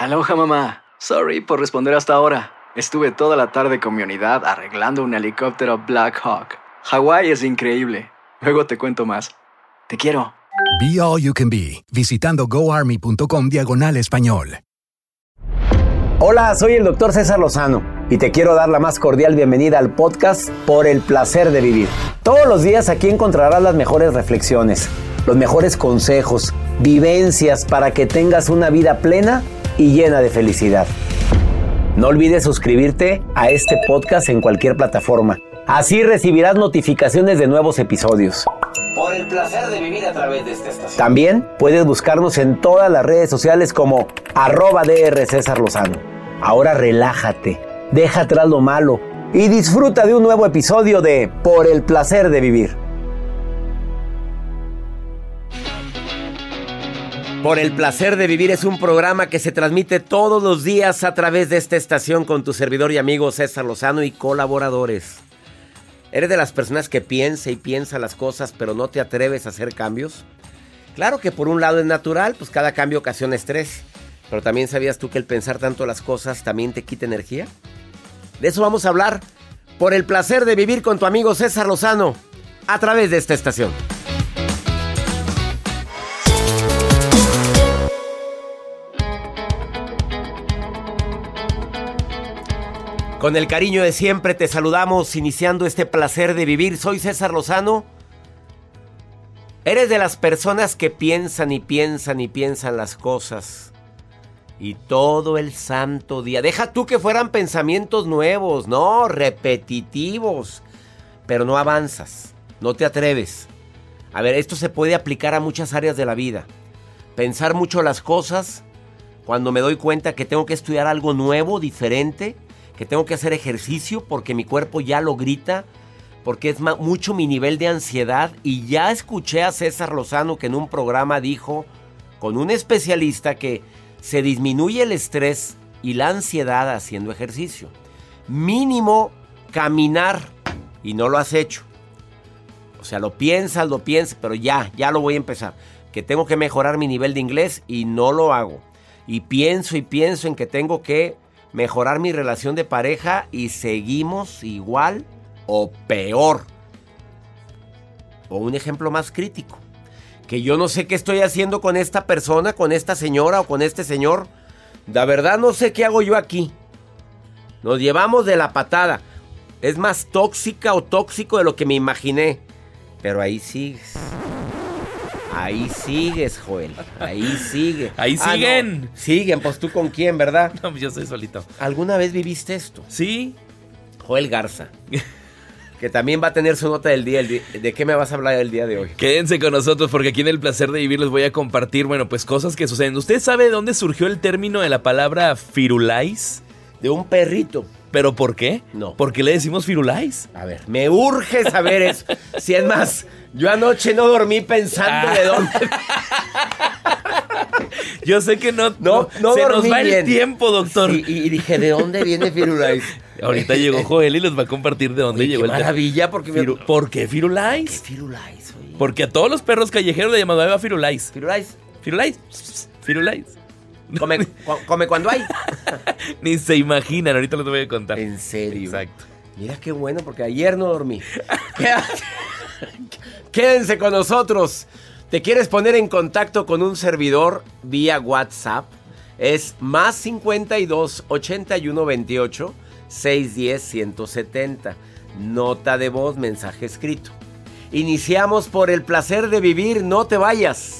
Aloha mamá. Sorry por responder hasta ahora. Estuve toda la tarde con mi unidad arreglando un helicóptero Black Hawk. Hawái es increíble. Luego te cuento más. Te quiero. Be All You Can Be, visitando goarmy.com diagonal español. Hola, soy el doctor César Lozano y te quiero dar la más cordial bienvenida al podcast Por el Placer de Vivir. Todos los días aquí encontrarás las mejores reflexiones, los mejores consejos, vivencias para que tengas una vida plena y llena de felicidad. No olvides suscribirte a este podcast en cualquier plataforma. Así recibirás notificaciones de nuevos episodios. Por el placer de vivir a través de esta estación. También puedes buscarnos en todas las redes sociales como arroba DR César Lozano. Ahora relájate, deja atrás lo malo y disfruta de un nuevo episodio de Por el placer de vivir. Por el placer de vivir es un programa que se transmite todos los días a través de esta estación con tu servidor y amigo César Lozano y colaboradores. ¿Eres de las personas que piensa y piensa las cosas pero no te atreves a hacer cambios? Claro que por un lado es natural, pues cada cambio ocasiona estrés. Pero también sabías tú que el pensar tanto las cosas también te quita energía. De eso vamos a hablar por el placer de vivir con tu amigo César Lozano a través de esta estación. Con el cariño de siempre te saludamos iniciando este placer de vivir. Soy César Lozano. Eres de las personas que piensan y piensan y piensan las cosas. Y todo el santo día. Deja tú que fueran pensamientos nuevos, no, repetitivos. Pero no avanzas, no te atreves. A ver, esto se puede aplicar a muchas áreas de la vida. Pensar mucho las cosas cuando me doy cuenta que tengo que estudiar algo nuevo, diferente que tengo que hacer ejercicio porque mi cuerpo ya lo grita, porque es mucho mi nivel de ansiedad. Y ya escuché a César Lozano que en un programa dijo, con un especialista, que se disminuye el estrés y la ansiedad haciendo ejercicio. Mínimo caminar y no lo has hecho. O sea, lo piensas, lo piensas, pero ya, ya lo voy a empezar. Que tengo que mejorar mi nivel de inglés y no lo hago. Y pienso y pienso en que tengo que mejorar mi relación de pareja y seguimos igual o peor. O un ejemplo más crítico, que yo no sé qué estoy haciendo con esta persona, con esta señora o con este señor. La verdad no sé qué hago yo aquí. Nos llevamos de la patada. Es más tóxica o tóxico de lo que me imaginé. Pero ahí sigues. Ahí sigues, Joel. Ahí sigue. Ahí Ah, siguen. no. Siguen, pues tú con quién, ¿verdad? No, pues yo soy solito. ¿Alguna vez viviste esto? Sí. Joel Garza. que también va a tener su nota del día. ¿De qué me vas a hablar el día de hoy? Quédense con nosotros porque aquí en el placer de vivir les voy a compartir, bueno, pues cosas que suceden. ¿Usted sabe de dónde surgió el término de la palabra firulais? De un perrito. ¿Pero por qué? No. ¿Por qué le decimos firulais? A ver, me urge saber eso. Si es más, yo anoche no dormí pensando de dónde. Yo sé que no, No, no se nos va bien. el tiempo, doctor. Sí, y dije, ¿de dónde viene Firulais? Ahorita llegó Joel y les va a compartir de dónde Oye, llegó qué el maravilla, porque me- Firu- ¿Por qué ¿Qué firulais? Firulais, oye? Porque a todos los perros callejeros le llamaba Eva firulais. Firulais. Firulais. Firulais. Come, cu- come cuando hay. Ni se imaginan, ahorita les voy a contar. En serio. Exacto. Mira qué bueno, porque ayer no dormí. Quédense con nosotros. ¿Te quieres poner en contacto con un servidor vía WhatsApp? Es más 52 81 28 610 170. Nota de voz, mensaje escrito. Iniciamos por el placer de vivir, no te vayas.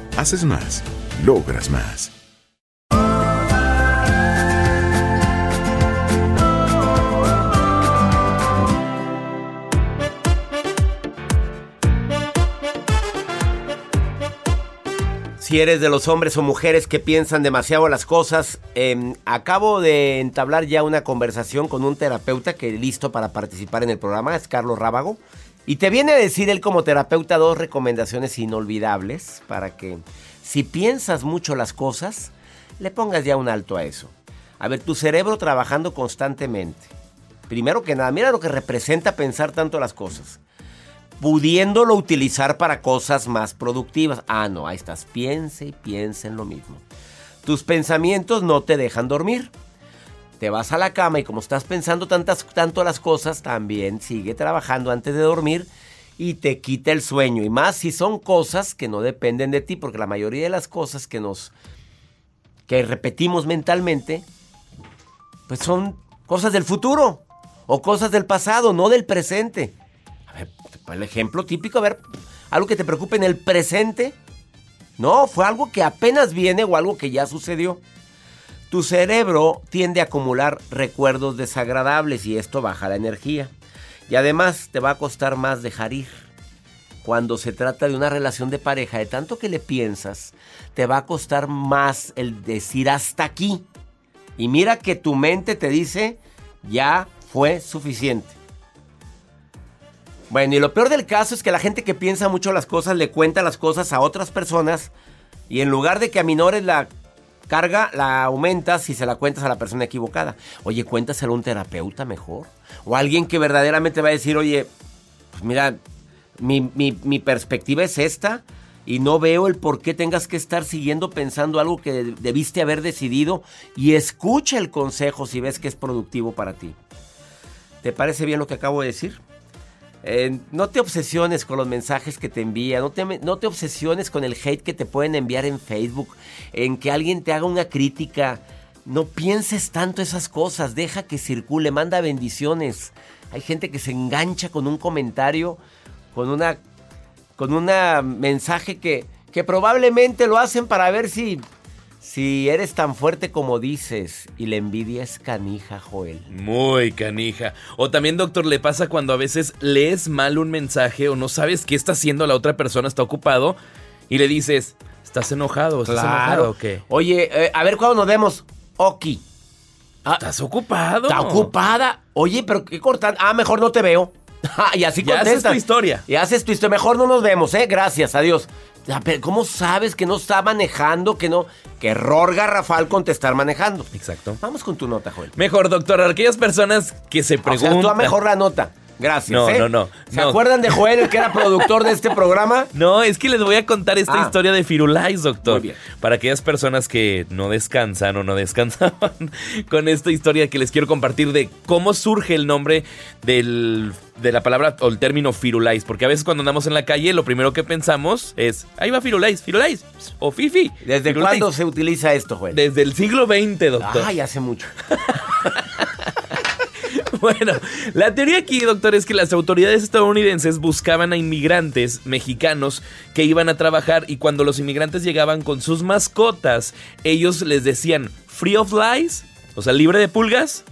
Haces más, logras más. Si eres de los hombres o mujeres que piensan demasiado las cosas, eh, acabo de entablar ya una conversación con un terapeuta que listo para participar en el programa, es Carlos Rábago. Y te viene a decir él como terapeuta dos recomendaciones inolvidables para que si piensas mucho las cosas, le pongas ya un alto a eso. A ver, tu cerebro trabajando constantemente. Primero que nada, mira lo que representa pensar tanto las cosas pudiéndolo utilizar para cosas más productivas. Ah, no, ahí estás. Piense y piense en lo mismo. Tus pensamientos no te dejan dormir. Te vas a la cama y como estás pensando tantas, tanto las cosas, también sigue trabajando antes de dormir y te quita el sueño. Y más si son cosas que no dependen de ti, porque la mayoría de las cosas que nos que repetimos mentalmente, pues son cosas del futuro o cosas del pasado, no del presente. A ver, el ejemplo típico, a ver, algo que te preocupe en el presente. No, fue algo que apenas viene o algo que ya sucedió. Tu cerebro tiende a acumular recuerdos desagradables y esto baja la energía. Y además te va a costar más dejar ir. Cuando se trata de una relación de pareja, de tanto que le piensas, te va a costar más el decir hasta aquí. Y mira que tu mente te dice, ya fue suficiente. Bueno, y lo peor del caso es que la gente que piensa mucho las cosas le cuenta las cosas a otras personas y en lugar de que aminores la carga, la aumentas y se la cuentas a la persona equivocada. Oye, cuéntaselo a un terapeuta mejor. O alguien que verdaderamente va a decir, oye, pues mira, mi, mi, mi perspectiva es esta y no veo el por qué tengas que estar siguiendo pensando algo que debiste haber decidido y escucha el consejo si ves que es productivo para ti. ¿Te parece bien lo que acabo de decir? No te obsesiones con los mensajes que te envía, no te, no te obsesiones con el hate que te pueden enviar en Facebook, en que alguien te haga una crítica. No pienses tanto esas cosas, deja que circule, manda bendiciones. Hay gente que se engancha con un comentario, con una con un mensaje que, que probablemente lo hacen para ver si si eres tan fuerte como dices y la envidia es canija, Joel. Muy canija. O también, doctor, le pasa cuando a veces lees mal un mensaje o no sabes qué está haciendo la otra persona, está ocupado y le dices, ¿estás enojado? ¿Estás enojado o qué? Oye, eh, a ver cuándo nos vemos. Oki. Ah, ¿Estás ocupado? ¿Está ocupada? Oye, pero qué cortan. Ah, mejor no te veo. y así ya haces tu historia. Y haces tu historia. Mejor no nos vemos, ¿eh? Gracias, adiós. ¿Cómo sabes que no está manejando? Que no. Que error garrafal contestar manejando. Exacto. Vamos con tu nota, Joel. Mejor, doctor, aquellas personas que se preguntan. O sea, tú a mejor la nota. Gracias. No, ¿eh? no, no, ¿Se no. acuerdan de Joel, el que era productor de este programa? No, es que les voy a contar esta Ah. historia de Firulais, doctor. Muy bien. Para aquellas personas que no descansan o no descansaban con esta historia que les quiero compartir de cómo surge el nombre del, de la palabra o el término Firulais. Porque a veces cuando andamos en la calle lo primero que pensamos es, ahí va Firulais, Firulais o Fifi. ¿Desde Firulais. cuándo se utiliza esto, Joel? Desde el siglo XX, doctor. Ay, hace mucho. Bueno, la teoría aquí, doctor, es que las autoridades estadounidenses buscaban a inmigrantes mexicanos que iban a trabajar y cuando los inmigrantes llegaban con sus mascotas, ellos les decían free of lies, o sea, libre de pulgas.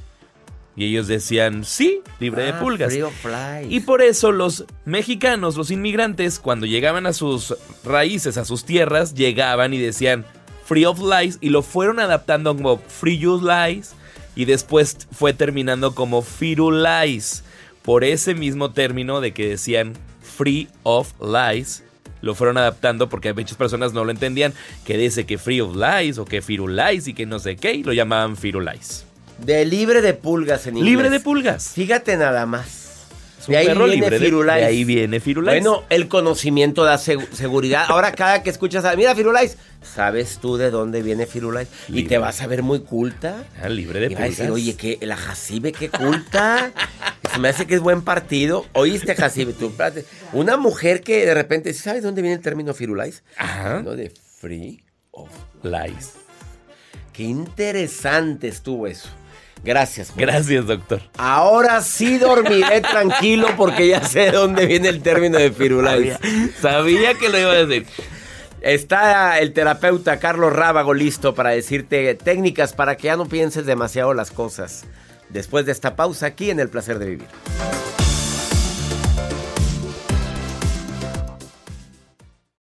Y ellos decían, sí, libre de Ah, pulgas. free of flies. Y por eso los mexicanos, los inmigrantes, cuando llegaban a sus raíces, a sus tierras, llegaban y decían Free of Lies y lo fueron adaptando como Free You Lies y después fue terminando como Firulais. Por ese mismo término de que decían Free of Lies, lo fueron adaptando porque muchas personas no lo entendían, que dice que Free of Lies o que Firulais y que no sé qué, y lo llamaban Firulais. De libre de pulgas en inglés. Libre de pulgas. Fíjate nada más. Es un perro libre de- Firulais. de ahí viene Firulais. Bueno, el conocimiento da seg- seguridad. Ahora cada que escuchas, a, mira Firulais, ¿sabes tú de dónde viene Firulais? Y te vas a ver muy culta. Ah, libre de Y va a decir, oye, que la Jacibe, qué culta. Se me hace que es buen partido. Oíste, Jacibe, tú. espérate. Una mujer que de repente, ¿sabes dónde viene el término Firulais? Ajá. No, de free of Lies. Qué interesante estuvo eso. Gracias. Juan. Gracias, doctor. Ahora sí dormiré tranquilo porque ya sé de dónde viene el término de Firulais. Sabía que lo iba a decir. Está el terapeuta Carlos Rábago listo para decirte técnicas para que ya no pienses demasiado las cosas. Después de esta pausa aquí en El Placer de Vivir.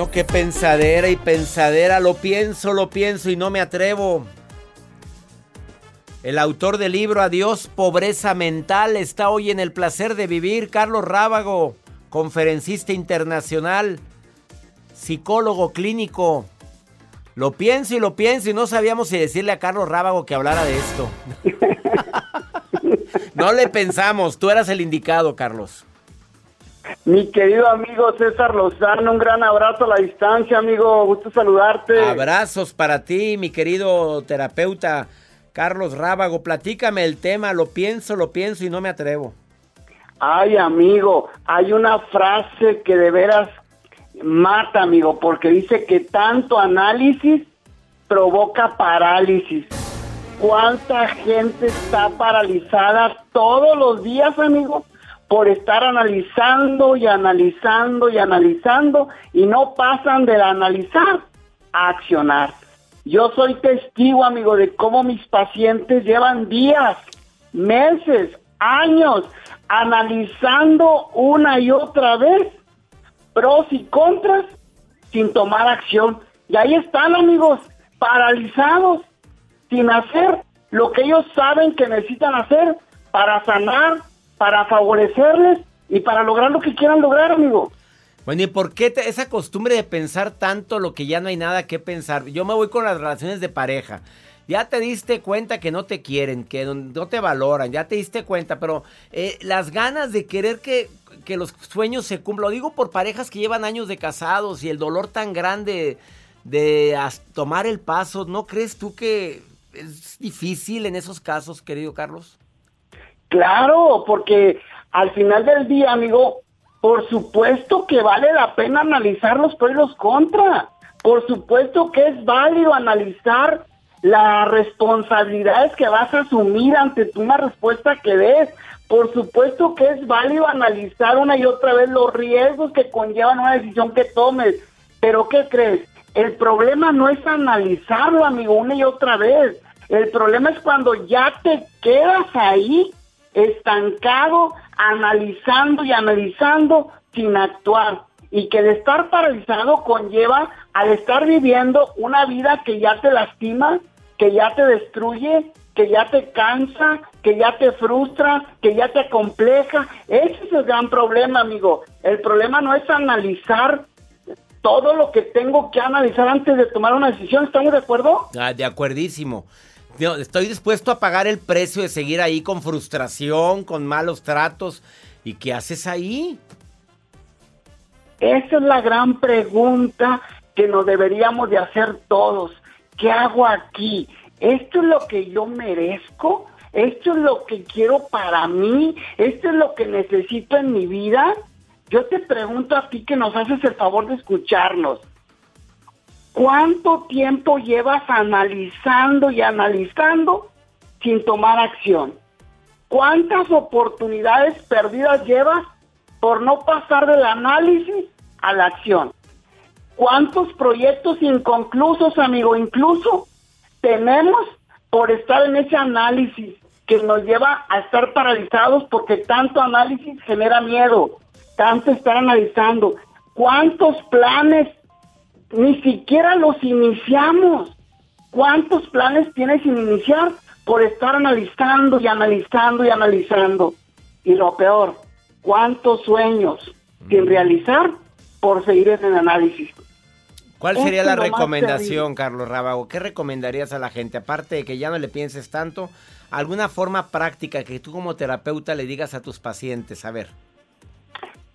Bueno, qué pensadera y pensadera. Lo pienso, lo pienso y no me atrevo. El autor del libro Adiós, pobreza mental está hoy en el placer de vivir. Carlos Rábago, conferencista internacional, psicólogo clínico. Lo pienso y lo pienso y no sabíamos si decirle a Carlos Rábago que hablara de esto. no le pensamos, tú eras el indicado, Carlos. Mi querido amigo César Lozano, un gran abrazo a la distancia, amigo. Gusto saludarte. Abrazos para ti, mi querido terapeuta Carlos Rábago. Platícame el tema, lo pienso, lo pienso y no me atrevo. Ay, amigo, hay una frase que de veras mata, amigo, porque dice que tanto análisis provoca parálisis. ¿Cuánta gente está paralizada todos los días, amigo? Por estar analizando y analizando y analizando y no pasan del analizar a accionar. Yo soy testigo, amigo, de cómo mis pacientes llevan días, meses, años analizando una y otra vez pros y contras sin tomar acción. Y ahí están, amigos, paralizados, sin hacer lo que ellos saben que necesitan hacer para sanar, para favorecerles y para lograr lo que quieran lograr, amigo. Bueno, ¿y por qué esa costumbre de pensar tanto lo que ya no hay nada que pensar? Yo me voy con las relaciones de pareja. Ya te diste cuenta que no te quieren, que no te valoran, ya te diste cuenta, pero eh, las ganas de querer que, que los sueños se cumplan, lo digo por parejas que llevan años de casados y el dolor tan grande de tomar el paso, ¿no crees tú que es difícil en esos casos, querido Carlos? Claro, porque al final del día, amigo, por supuesto que vale la pena analizar los pros y los contras. Por supuesto que es válido analizar las responsabilidades que vas a asumir ante una respuesta que des. Por supuesto que es válido analizar una y otra vez los riesgos que conllevan una decisión que tomes. Pero ¿qué crees? El problema no es analizarlo, amigo, una y otra vez. El problema es cuando ya te quedas ahí estancado, analizando y analizando sin actuar. Y que de estar paralizado conlleva al estar viviendo una vida que ya te lastima, que ya te destruye, que ya te cansa, que ya te frustra, que ya te compleja. Ese es el gran problema, amigo. El problema no es analizar todo lo que tengo que analizar antes de tomar una decisión. ¿Estamos de acuerdo? Ah, de acuerdísimo estoy dispuesto a pagar el precio de seguir ahí con frustración, con malos tratos. ¿Y qué haces ahí? Esa es la gran pregunta que nos deberíamos de hacer todos. ¿Qué hago aquí? ¿Esto es lo que yo merezco? ¿Esto es lo que quiero para mí? ¿Esto es lo que necesito en mi vida? Yo te pregunto a ti que nos haces el favor de escucharnos. ¿Cuánto tiempo llevas analizando y analizando sin tomar acción? ¿Cuántas oportunidades perdidas llevas por no pasar del análisis a la acción? ¿Cuántos proyectos inconclusos, amigo, incluso tenemos por estar en ese análisis que nos lleva a estar paralizados porque tanto análisis genera miedo, tanto estar analizando? ¿Cuántos planes ni siquiera los iniciamos. ¿Cuántos planes tienes sin iniciar por estar analizando y analizando y analizando? Y lo peor, ¿cuántos sueños sin realizar por seguir en el análisis? ¿Cuál sería la recomendación, Carlos Rábago? ¿Qué recomendarías a la gente? Aparte de que ya no le pienses tanto, alguna forma práctica que tú como terapeuta le digas a tus pacientes. A ver.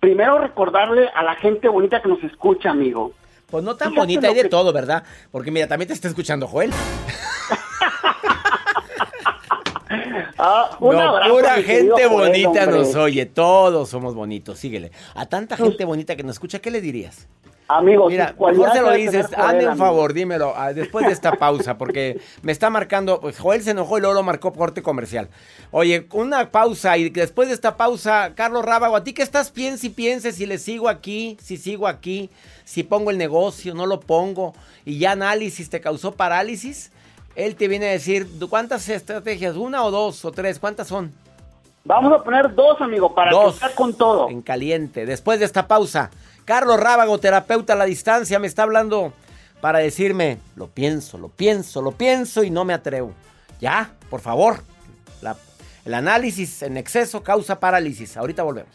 Primero recordarle a la gente bonita que nos escucha, amigo, pues no tan bonita, hay de todo, ¿verdad? Porque mira, también te está escuchando Joel. Ah, pura gente bonita nos oye, todos somos bonitos, síguele. A tanta gente bonita que nos escucha, ¿qué le dirías? Amigos, mira, mejor se lo dices, hazme un favor, dímelo, ah, después de esta pausa, porque me está marcando, pues Joel se enojó y luego lo marcó corte comercial. Oye, una pausa y después de esta pausa, Carlos Rábago, ¿a ti qué estás? Piensa y piense si le sigo aquí, si sigo aquí si pongo el negocio, no lo pongo, y ya análisis te causó parálisis, él te viene a decir, ¿cuántas estrategias? ¿Una o dos o tres? ¿Cuántas son? Vamos a poner dos, amigo, para dos, con todo. En caliente. Después de esta pausa, Carlos Rábago, terapeuta a la distancia, me está hablando para decirme, lo pienso, lo pienso, lo pienso y no me atrevo. Ya, por favor. el análisis en exceso causa parálisis. Ahorita volvemos.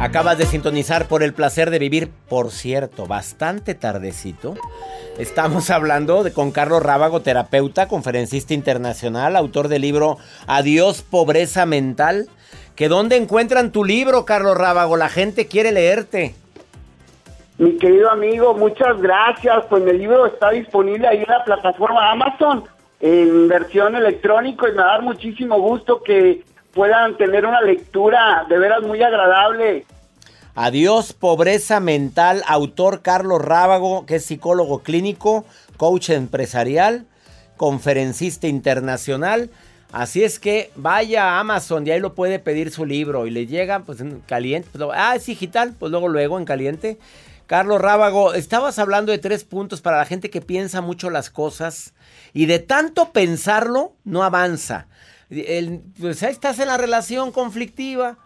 Acabas de sintonizar por el placer de vivir, por cierto, bastante tardecito. Estamos hablando de, con Carlos Rábago, terapeuta, conferencista internacional, autor del libro Adiós, pobreza mental. ¿Que dónde encuentran tu libro, Carlos Rábago? La gente quiere leerte. Mi querido amigo, muchas gracias. Pues mi libro está disponible ahí en la plataforma Amazon en versión electrónica y me va a dar muchísimo gusto que puedan tener una lectura de veras muy agradable. Adiós, pobreza mental, autor Carlos Rábago, que es psicólogo clínico, coach empresarial, conferencista internacional. Así es que vaya a Amazon y ahí lo puede pedir su libro y le llega pues en caliente. Pues, ah, es digital, pues luego, luego en caliente. Carlos Rábago, estabas hablando de tres puntos para la gente que piensa mucho las cosas y de tanto pensarlo no avanza el, pues ahí estás en la relación conflictiva,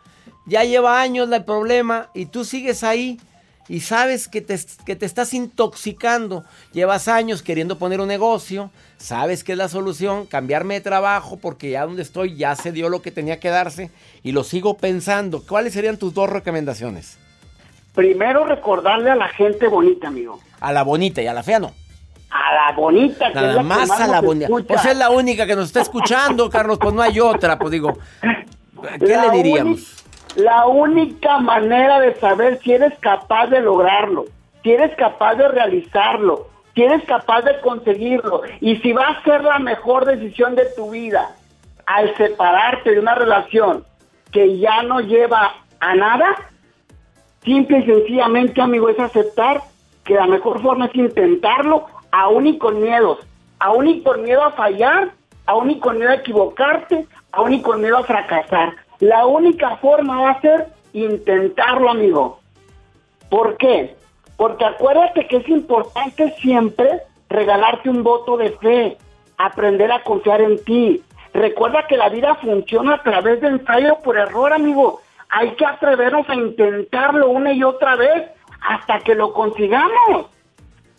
ya lleva años el problema y tú sigues ahí y sabes que te, que te estás intoxicando. Llevas años queriendo poner un negocio, sabes que es la solución, cambiarme de trabajo porque ya donde estoy ya se dio lo que tenía que darse y lo sigo pensando. ¿Cuáles serían tus dos recomendaciones? Primero recordarle a la gente bonita, amigo. A la bonita y a la fea no. A la bonita, que Nada es la más, a la bonita. Pues es la única que nos está escuchando, Carlos, pues no hay otra, pues digo. ¿Qué le diríamos? La única manera de saber si eres capaz de lograrlo, si eres capaz de realizarlo, si eres capaz de conseguirlo y si va a ser la mejor decisión de tu vida al separarte de una relación que ya no lleva a nada, simple y sencillamente, amigo, es aceptar que la mejor forma es intentarlo aún y con miedos, aún y con miedo a fallar, aún y con miedo a equivocarte, aún y con miedo a fracasar. La única forma va a ser intentarlo, amigo. ¿Por qué? Porque acuérdate que es importante siempre regalarte un voto de fe, aprender a confiar en ti. Recuerda que la vida funciona a través de ensayo por error, amigo. Hay que atrevernos a intentarlo una y otra vez hasta que lo consigamos.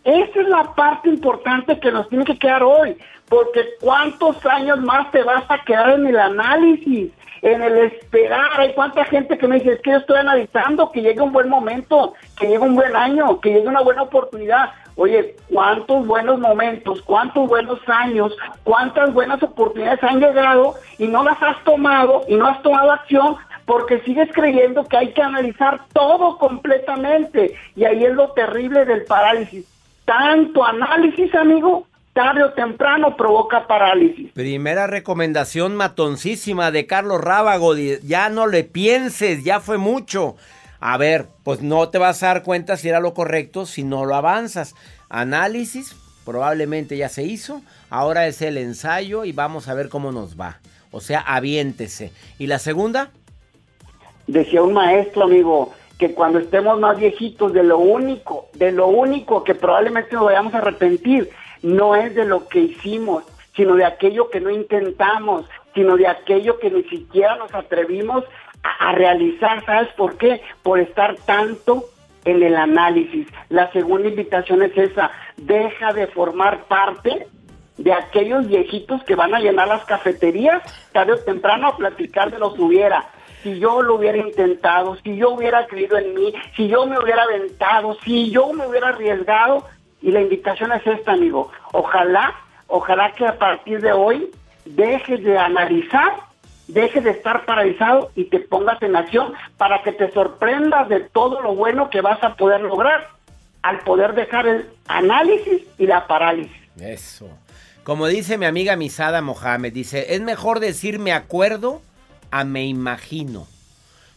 Esa es la parte importante que nos tiene que quedar hoy, porque cuántos años más te vas a quedar en el análisis, en el esperar. Hay cuánta gente que me dice, es que yo estoy analizando que llegue un buen momento, que llegue un buen año, que llegue una buena oportunidad. Oye, cuántos buenos momentos, cuántos buenos años, cuántas buenas oportunidades han llegado y no las has tomado y no has tomado acción porque sigues creyendo que hay que analizar todo completamente. Y ahí es lo terrible del parálisis. Tanto análisis, amigo, tarde o temprano provoca parálisis. Primera recomendación matoncísima de Carlos Rábago, ya no le pienses, ya fue mucho. A ver, pues no te vas a dar cuenta si era lo correcto si no lo avanzas. Análisis, probablemente ya se hizo, ahora es el ensayo y vamos a ver cómo nos va. O sea, aviéntese. ¿Y la segunda? Decía un maestro, amigo, que cuando estemos más viejitos, de lo único, de lo único que probablemente nos vayamos a arrepentir, no es de lo que hicimos, sino de aquello que no intentamos, sino de aquello que ni siquiera nos atrevimos a, realizar. ¿Sabes por qué? Por estar tanto en el análisis. La segunda invitación es esa, deja de formar parte de aquellos viejitos que van a llenar las cafeterías tarde o temprano a platicar de lo que hubiera. Si yo lo hubiera intentado, si yo hubiera creído en mí, si yo me hubiera aventado, si yo me hubiera arriesgado, y la invitación es esta, amigo. Ojalá, ojalá que a partir de hoy dejes de analizar dejes de estar paralizado y te pongas en acción para que te sorprendas de todo lo bueno que vas a poder lograr al poder dejar el análisis y la parálisis. Eso. Como dice mi amiga Misada Mohamed, dice, es mejor decir me acuerdo a me imagino.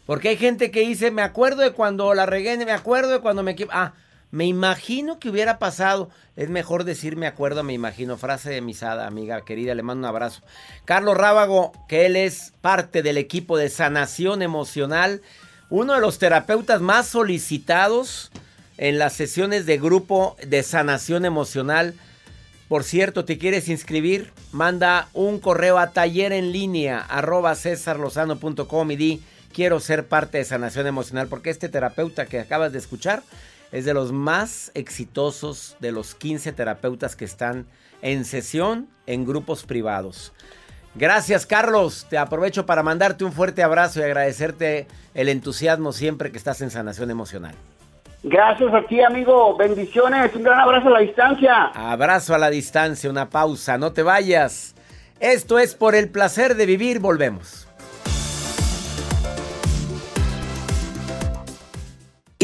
Porque hay gente que dice, me acuerdo de cuando la regué, me acuerdo de cuando me... Ah, me imagino que hubiera pasado. Es mejor decir me acuerdo, me imagino. Frase de misada, amiga querida. Le mando un abrazo. Carlos Rábago, que él es parte del equipo de sanación emocional. Uno de los terapeutas más solicitados en las sesiones de grupo de sanación emocional. Por cierto, ¿te quieres inscribir? Manda un correo a taller en línea arroba y di quiero ser parte de sanación emocional porque este terapeuta que acabas de escuchar es de los más exitosos de los 15 terapeutas que están en sesión en grupos privados. Gracias Carlos, te aprovecho para mandarte un fuerte abrazo y agradecerte el entusiasmo siempre que estás en sanación emocional. Gracias a ti, amigo. Bendiciones. Un gran abrazo a la distancia. Abrazo a la distancia, una pausa. No te vayas. Esto es por el placer de vivir. Volvemos.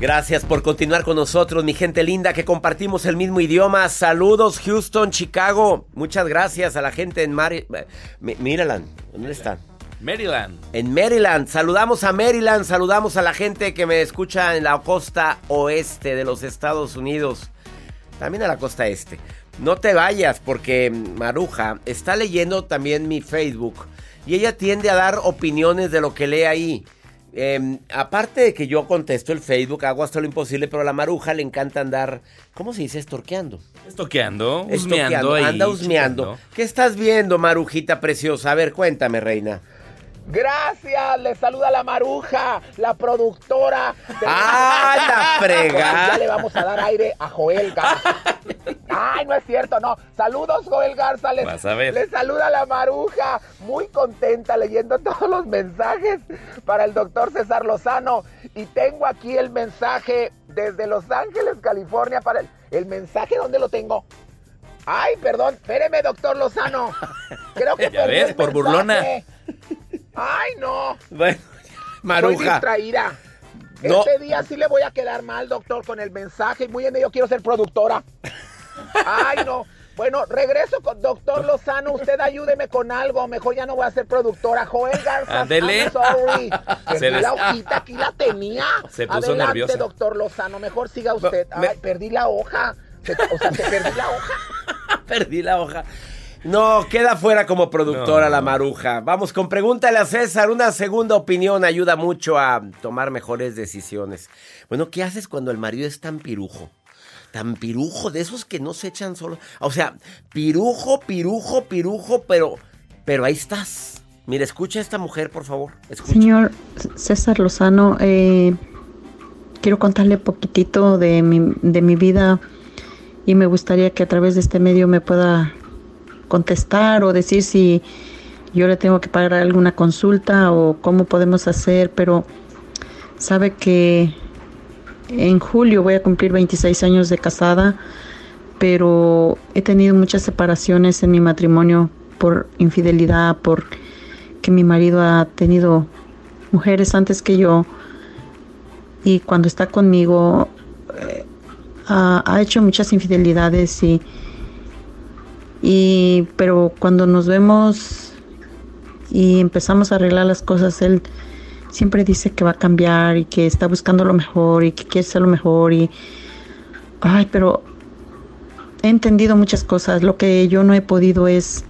Gracias por continuar con nosotros, mi gente linda, que compartimos el mismo idioma. Saludos, Houston, Chicago. Muchas gracias a la gente en Maryland. ¿Dónde están? Maryland. En Maryland. Saludamos a Maryland, saludamos a la gente que me escucha en la costa oeste de los Estados Unidos. También a la costa este. No te vayas porque Maruja está leyendo también mi Facebook y ella tiende a dar opiniones de lo que lee ahí. Em, aparte de que yo contesto el Facebook, hago hasta lo imposible, pero a la maruja le encanta andar, ¿cómo se dice? Estorqueando. Estorqueando, husmeando Anda husmeando. ¿Qué estás viendo, marujita preciosa? A ver, cuéntame, reina. Gracias, le saluda la maruja, la productora. de- ¡Ah, la fregada! Ya le vamos a dar aire a Joel Garza. Ay, no es cierto, no. Saludos, Joel Garza. Les, Vas a ver. les saluda la maruja. Muy contenta leyendo todos los mensajes para el doctor César Lozano. Y tengo aquí el mensaje desde Los Ángeles, California, para el, el mensaje, ¿dónde lo tengo? Ay, perdón, espéreme, doctor Lozano. Creo que Ya ves, por burlona. Ay, no. Bueno, Estoy Maruja. distraída. No. Este día sí le voy a quedar mal, doctor, con el mensaje. Muy bien, yo quiero ser productora. Ay, no. Bueno, regreso con doctor Lozano. Usted ayúdeme con algo. Mejor ya no voy a ser productora. Joel Garza. Ándele. I'm sorry. Se la hojita, aquí la tenía. Se puso Adelante, nerviosa. doctor Lozano. Mejor siga usted. me- Ay, perdí la hoja. O sea, se perdí la hoja. Perdí la hoja. No, queda fuera como productora No. la maruja. Vamos con pregúntale a César. Una segunda opinión ayuda mucho a tomar mejores decisiones. Bueno, ¿qué haces cuando el marido es tan pirujo? Tan pirujo, de esos que no se echan solo. O sea, pirujo, pirujo, pirujo, pero, pero ahí estás. Mira, escucha a esta mujer, por favor. Escucha. Señor César Lozano, eh, quiero contarle poquitito de mi, de mi vida y me gustaría que a través de este medio me pueda contestar o decir si yo le tengo que pagar alguna consulta o cómo podemos hacer, pero sabe que en julio voy a cumplir 26 años de casada, pero he tenido muchas separaciones en mi matrimonio por infidelidad, por que mi marido ha tenido mujeres antes que yo y cuando está conmigo eh, ha, ha hecho muchas infidelidades y, y pero cuando nos vemos y empezamos a arreglar las cosas él siempre dice que va a cambiar y que está buscando lo mejor y que quiere ser lo mejor y ay pero he entendido muchas cosas lo que yo no he podido es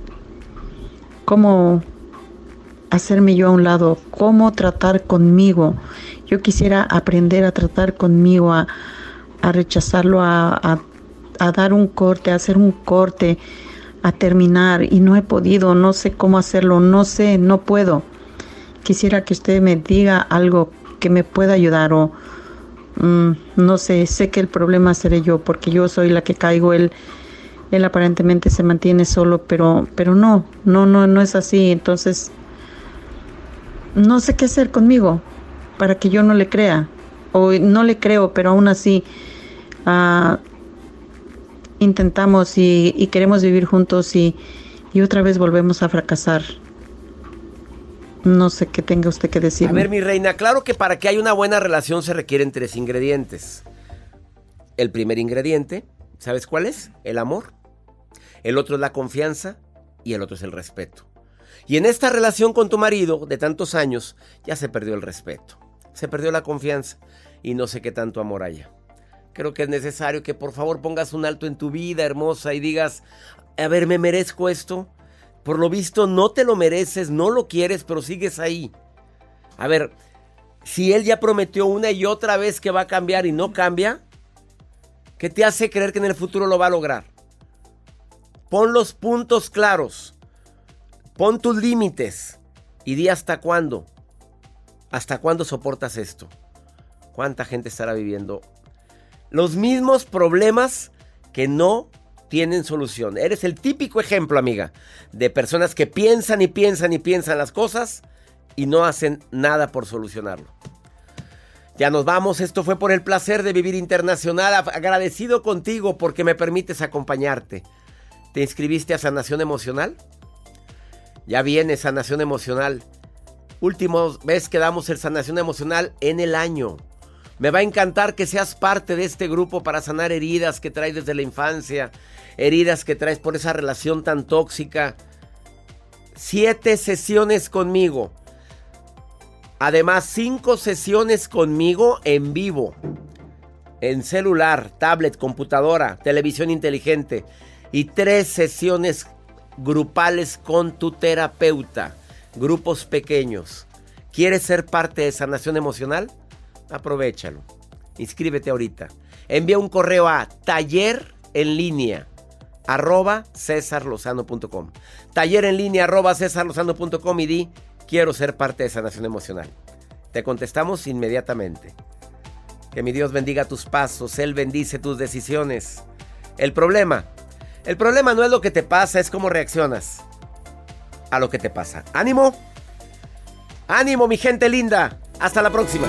cómo hacerme yo a un lado, cómo tratar conmigo. Yo quisiera aprender a tratar conmigo, a, a rechazarlo, a, a- a dar un corte, a hacer un corte, a terminar y no he podido, no sé cómo hacerlo, no sé, no puedo. Quisiera que usted me diga algo que me pueda ayudar o mm, no sé, sé que el problema seré yo porque yo soy la que caigo, él, él aparentemente se mantiene solo, pero, pero no, no, no, no es así. Entonces, no sé qué hacer conmigo para que yo no le crea. O no le creo, pero aún así ah, intentamos y, queremos vivir juntos y, y otra vez volvemos a fracasar. No sé qué tenga usted que decir. A ver, mi reina, claro que para que haya una buena relación se requieren tres ingredientes. El primer ingrediente, ¿sabes cuál es? El amor. El otro es la confianza y el otro es el respeto. Y en esta relación con tu marido de tantos años ya se perdió el respeto, se perdió la confianza y no sé qué tanto amor haya. Creo que es necesario que por favor pongas un alto en tu vida hermosa y digas, a ver, ¿me merezco esto? Por lo visto no te lo mereces, no lo quieres, pero sigues ahí. A ver, si él ya prometió una y otra vez que va a cambiar y no cambia, ¿qué te hace creer que en el futuro lo va a lograr? Pon los puntos claros. Pon tus límites y di hasta cuándo. ¿Hasta cuándo soportas esto? ¿Cuánta gente estará viviendo los mismos problemas que no tienen solución? Eres el típico ejemplo, amiga, de personas que piensan y piensan y piensan las cosas y no hacen nada por solucionarlo. Ya nos vamos, esto fue por el placer de vivir internacional, agradecido contigo porque me permites acompañarte. ¿Te inscribiste a Sanación Emocional? Ya viene Sanación Emocional. Última vez que damos el Sanación Emocional en el año. Me va a encantar que seas parte de este grupo para sanar heridas que traes desde la infancia, heridas que traes por esa relación tan tóxica. Siete sesiones conmigo. Además, cinco sesiones conmigo en vivo. En celular, tablet, computadora, televisión inteligente. Y tres sesiones grupales con tu terapeuta. Grupos pequeños. ¿Quieres ser parte de sanación emocional? Aprovechalo. Inscríbete ahorita. Envía un correo a taller en línea arroba cesarlozano.com. Taller en línea arroba cesarlozano.com y di quiero ser parte de sanación emocional. Te contestamos inmediatamente. Que mi Dios bendiga tus pasos, Él bendice tus decisiones. El problema, el problema no es lo que te pasa, es cómo reaccionas a lo que te pasa. ¡Ánimo! ¡Ánimo, mi gente linda! Hasta la próxima.